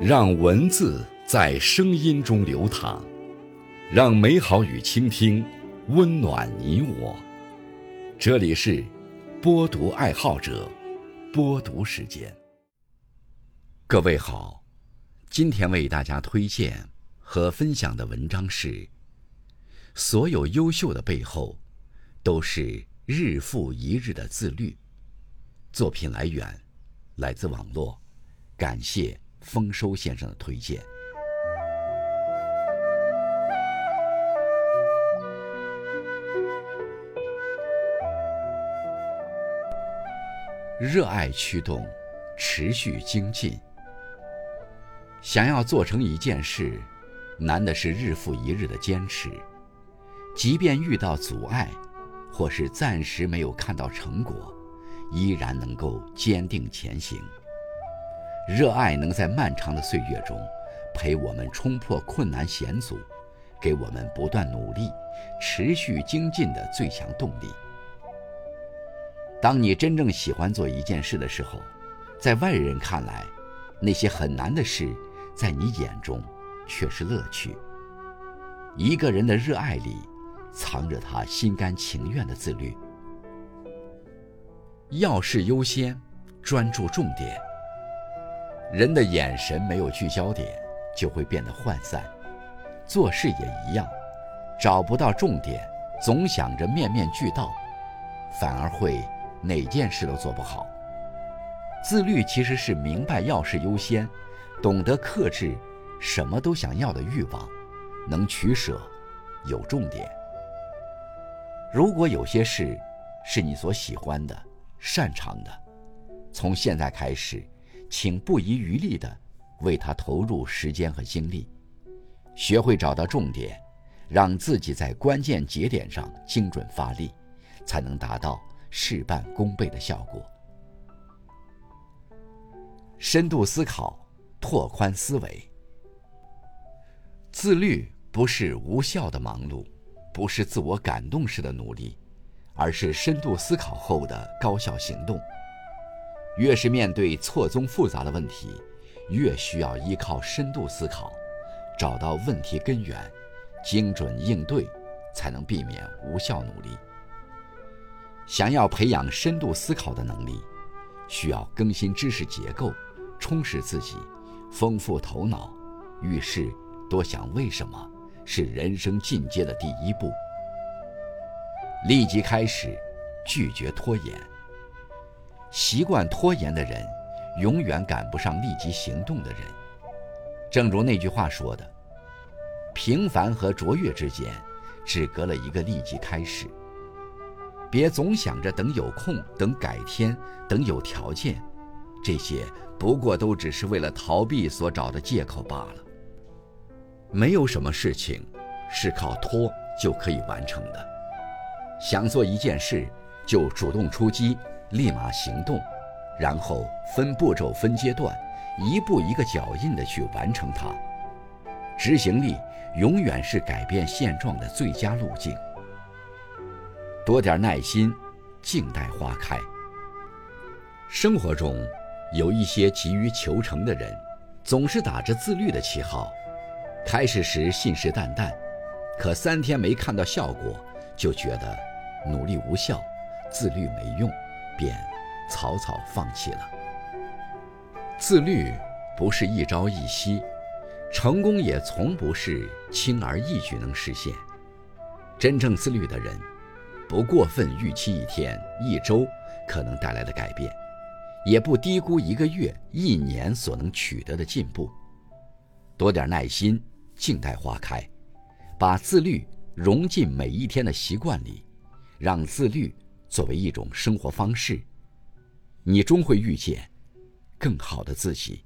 让文字在声音中流淌，让美好与倾听温暖你我。这里是播读爱好者播读时间。各位好，今天为大家推荐和分享的文章是：所有优秀的背后，都是日复一日的自律。作品来源来自网络，感谢。丰收先生的推荐。热爱驱动，持续精进。想要做成一件事，难的是日复一日的坚持。即便遇到阻碍，或是暂时没有看到成果，依然能够坚定前行。热爱能在漫长的岁月中，陪我们冲破困难险阻，给我们不断努力、持续精进的最强动力。当你真正喜欢做一件事的时候，在外人看来，那些很难的事，在你眼中却是乐趣。一个人的热爱里，藏着他心甘情愿的自律。要事优先，专注重点。人的眼神没有聚焦点，就会变得涣散；做事也一样，找不到重点，总想着面面俱到，反而会哪件事都做不好。自律其实是明白要事优先，懂得克制什么都想要的欲望，能取舍，有重点。如果有些事是你所喜欢的、擅长的，从现在开始。请不遗余力地为他投入时间和精力，学会找到重点，让自己在关键节点上精准发力，才能达到事半功倍的效果。深度思考，拓宽思维。自律不是无效的忙碌，不是自我感动式的努力，而是深度思考后的高效行动。越是面对错综复杂的问题，越需要依靠深度思考，找到问题根源，精准应对，才能避免无效努力。想要培养深度思考的能力，需要更新知识结构，充实自己，丰富头脑。遇事多想为什么，是人生进阶的第一步。立即开始，拒绝拖延。习惯拖延的人，永远赶不上立即行动的人。正如那句话说的：“平凡和卓越之间，只隔了一个立即开始。”别总想着等有空、等改天、等有条件，这些不过都只是为了逃避所找的借口罢了。没有什么事情是靠拖就可以完成的。想做一件事，就主动出击。立马行动，然后分步骤、分阶段，一步一个脚印的去完成它。执行力永远是改变现状的最佳路径。多点耐心，静待花开。生活中有一些急于求成的人，总是打着自律的旗号，开始时信誓旦旦，可三天没看到效果，就觉得努力无效，自律没用。便草草放弃了。自律不是一朝一夕，成功也从不是轻而易举能实现。真正自律的人，不过分预期一天、一周可能带来的改变，也不低估一个月、一年所能取得的进步。多点耐心，静待花开，把自律融进每一天的习惯里，让自律。作为一种生活方式，你终会遇见更好的自己。